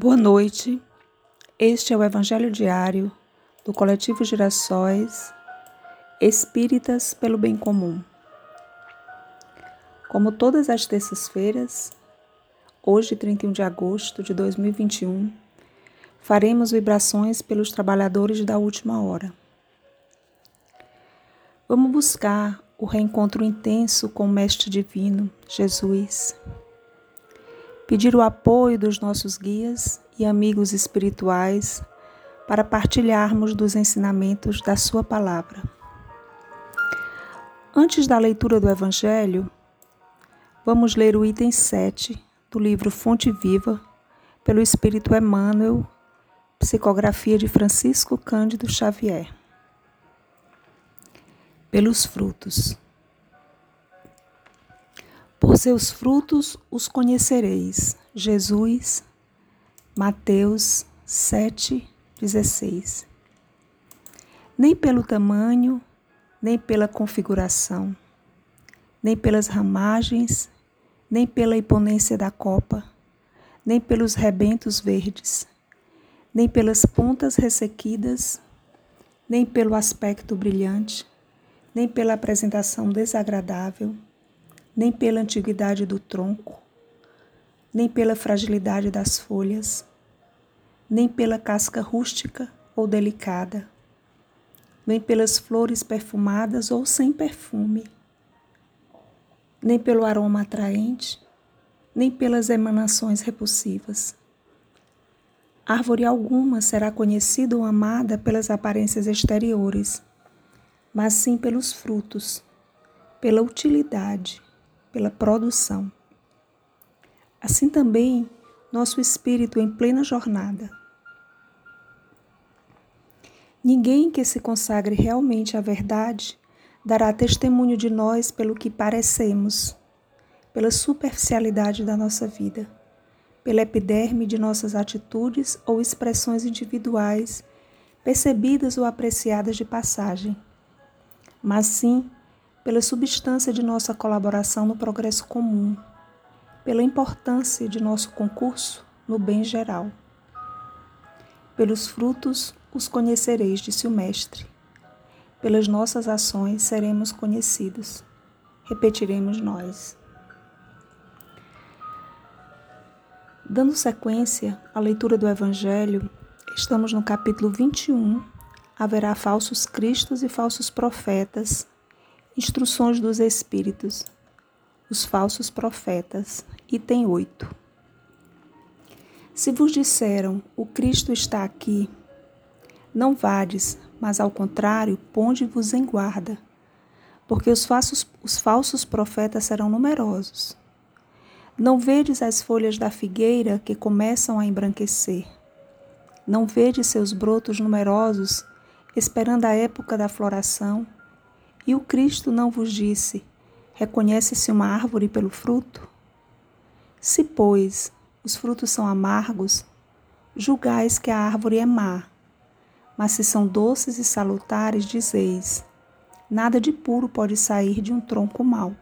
Boa noite. Este é o Evangelho Diário do Coletivo Girassóis Espíritas pelo Bem Comum. Como todas as terças-feiras, hoje, 31 de agosto de 2021, faremos vibrações pelos trabalhadores da última hora. Vamos buscar o reencontro intenso com o Mestre Divino, Jesus pedir o apoio dos nossos guias e amigos espirituais para partilharmos dos ensinamentos da Sua palavra. Antes da leitura do Evangelho, vamos ler o item 7 do livro Fonte Viva, pelo Espírito Emmanuel, psicografia de Francisco Cândido Xavier. Pelos frutos. Por seus frutos os conhecereis. Jesus, Mateus 7, 16. Nem pelo tamanho, nem pela configuração, nem pelas ramagens, nem pela imponência da copa, nem pelos rebentos verdes, nem pelas pontas ressequidas, nem pelo aspecto brilhante, nem pela apresentação desagradável nem pela antiguidade do tronco, nem pela fragilidade das folhas, nem pela casca rústica ou delicada, nem pelas flores perfumadas ou sem perfume, nem pelo aroma atraente, nem pelas emanações repulsivas. Árvore alguma será conhecida ou amada pelas aparências exteriores, mas sim pelos frutos, pela utilidade, pela produção. Assim também nosso espírito em plena jornada. Ninguém que se consagre realmente à verdade dará testemunho de nós pelo que parecemos, pela superficialidade da nossa vida, pela epiderme de nossas atitudes ou expressões individuais, percebidas ou apreciadas de passagem, mas sim pela substância de nossa colaboração no progresso comum, pela importância de nosso concurso no bem geral. Pelos frutos os conhecereis, disse o Mestre. Pelas nossas ações seremos conhecidos. Repetiremos nós. Dando sequência à leitura do Evangelho, estamos no capítulo 21. Haverá falsos cristos e falsos profetas Instruções dos Espíritos, os falsos profetas, item 8. Se vos disseram, o Cristo está aqui, não vades, mas ao contrário, ponde-vos em guarda, porque os falsos, os falsos profetas serão numerosos. Não vedes as folhas da figueira que começam a embranquecer. Não vedes seus brotos numerosos, esperando a época da floração e o Cristo não vos disse: Reconhece-se uma árvore pelo fruto? Se, pois, os frutos são amargos, julgais que a árvore é má. Mas se são doces e salutares, dizeis: Nada de puro pode sair de um tronco mau.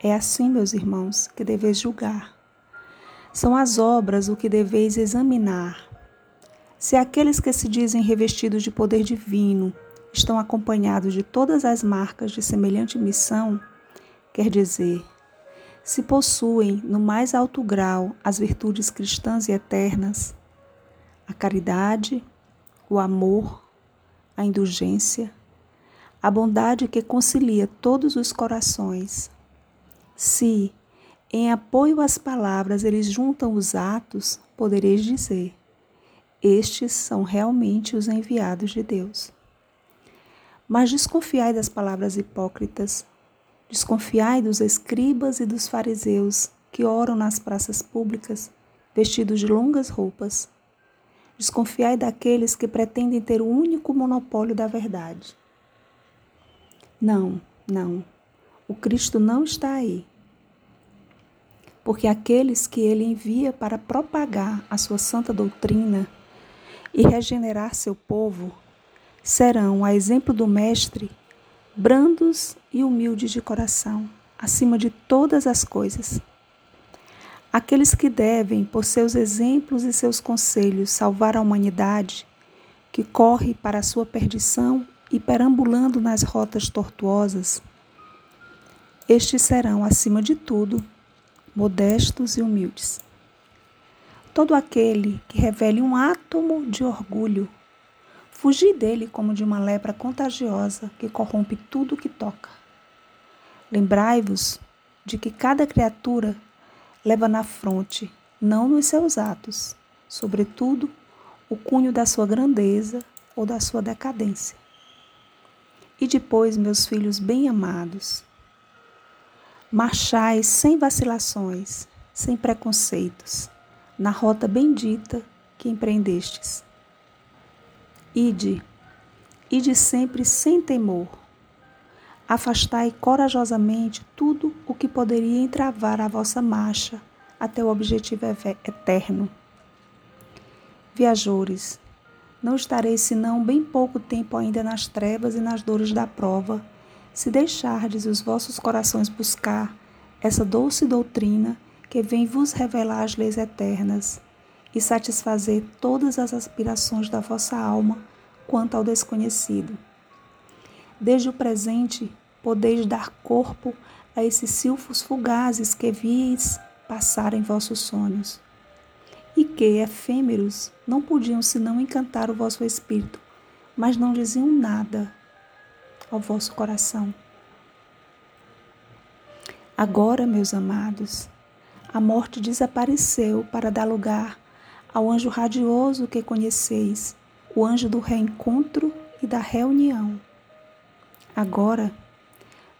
É assim, meus irmãos, que deveis julgar. São as obras o que deveis examinar. Se aqueles que se dizem revestidos de poder divino estão acompanhados de todas as marcas de semelhante missão, quer dizer, se possuem no mais alto grau as virtudes cristãs e eternas, a caridade, o amor, a indulgência, a bondade que concilia todos os corações. Se, em apoio às palavras, eles juntam os atos, podereis dizer: estes são realmente os enviados de Deus. Mas desconfiai das palavras hipócritas, desconfiai dos escribas e dos fariseus que oram nas praças públicas, vestidos de longas roupas. Desconfiai daqueles que pretendem ter o único monopólio da verdade. Não, não. O Cristo não está aí. Porque aqueles que ele envia para propagar a sua santa doutrina e regenerar seu povo serão, a exemplo do Mestre, brandos e humildes de coração, acima de todas as coisas. Aqueles que devem, por seus exemplos e seus conselhos, salvar a humanidade, que corre para a sua perdição e perambulando nas rotas tortuosas, estes serão, acima de tudo, modestos e humildes. Todo aquele que revele um átomo de orgulho, fugir dele como de uma lepra contagiosa que corrompe tudo que toca. Lembrai-vos de que cada criatura leva na fronte, não nos seus atos, sobretudo, o cunho da sua grandeza ou da sua decadência. E depois, meus filhos bem-amados, marchai sem vacilações, sem preconceitos, na rota bendita que empreendestes. Ide, ide sempre sem temor. Afastai corajosamente tudo o que poderia entravar a vossa marcha até o objetivo eterno. Viajores, não estareis senão bem pouco tempo ainda nas trevas e nas dores da prova se deixardes os vossos corações buscar essa doce doutrina que vem vos revelar as leis eternas e satisfazer todas as aspirações da vossa alma quanto ao desconhecido. Desde o presente, podeis dar corpo a esses silfos fugazes que vis passar em vossos sonhos, e que, efêmeros, não podiam senão encantar o vosso espírito, mas não diziam nada ao vosso coração. Agora, meus amados, a morte desapareceu para dar lugar ao anjo radioso que conheceis, o anjo do reencontro e da reunião. Agora,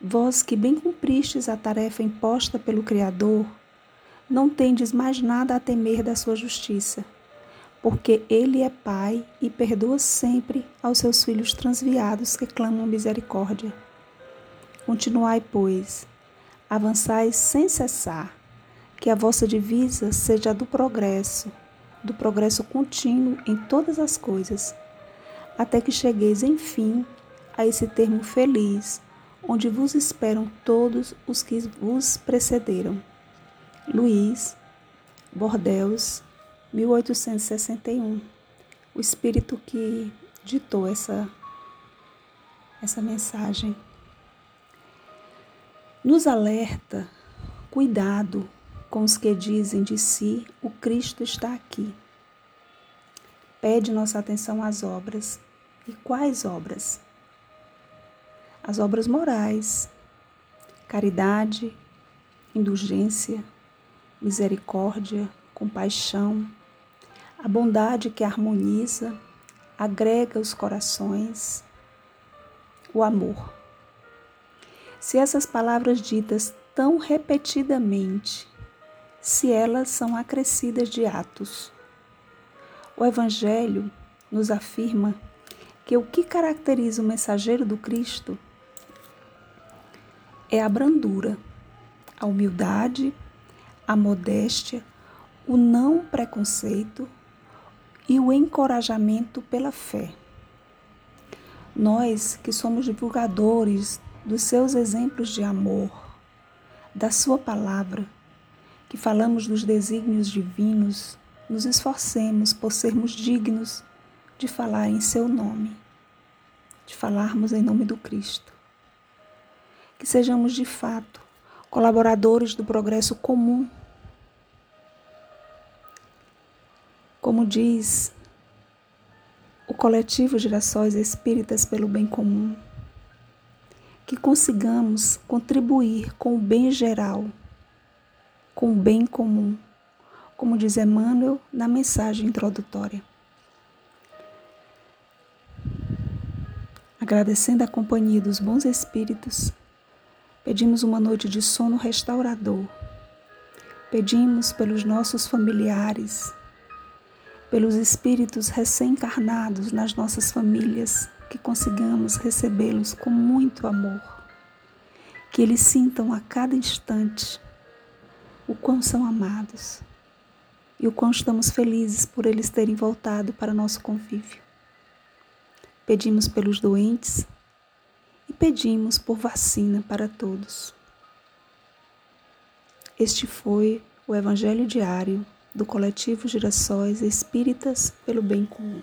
vós que bem cumpristes a tarefa imposta pelo Criador, não tendes mais nada a temer da sua justiça porque Ele é Pai e perdoa sempre aos seus filhos transviados que clamam misericórdia. Continuai, pois, avançai sem cessar, que a vossa divisa seja a do progresso, do progresso contínuo em todas as coisas, até que chegueis, enfim, a esse termo feliz, onde vos esperam todos os que vos precederam. Luís Bordeus 1861. O espírito que ditou essa essa mensagem nos alerta cuidado com os que dizem de si o Cristo está aqui. Pede nossa atenção às obras. E quais obras? As obras morais, caridade, indulgência, misericórdia, compaixão, a bondade que harmoniza, agrega os corações, o amor. Se essas palavras ditas tão repetidamente, se elas são acrescidas de atos, o Evangelho nos afirma que o que caracteriza o mensageiro do Cristo é a brandura, a humildade, a modéstia, o não preconceito, e o encorajamento pela fé. Nós que somos divulgadores dos seus exemplos de amor, da Sua palavra, que falamos dos desígnios divinos, nos esforcemos por sermos dignos de falar em Seu nome, de falarmos em nome do Cristo. Que sejamos de fato colaboradores do progresso comum Como diz o coletivo Girassóis Espíritas pelo Bem Comum, que consigamos contribuir com o bem geral, com o bem comum, como diz Emmanuel na mensagem introdutória. Agradecendo a companhia dos bons espíritos, pedimos uma noite de sono restaurador. Pedimos pelos nossos familiares, pelos espíritos recém-encarnados nas nossas famílias, que consigamos recebê-los com muito amor, que eles sintam a cada instante o quão são amados e o quão estamos felizes por eles terem voltado para nosso convívio. Pedimos pelos doentes e pedimos por vacina para todos. Este foi o Evangelho Diário do Coletivo Girassóis Espíritas pelo Bem Comum.